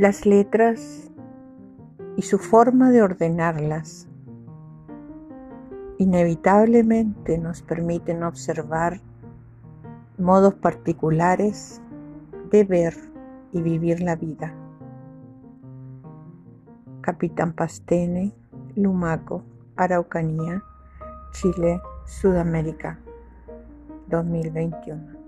las letras y su forma de ordenarlas inevitablemente nos permiten observar modos particulares de ver y vivir la vida. Capitán Pastene, Lumaco, Araucanía, Chile, Sudamérica, 2021.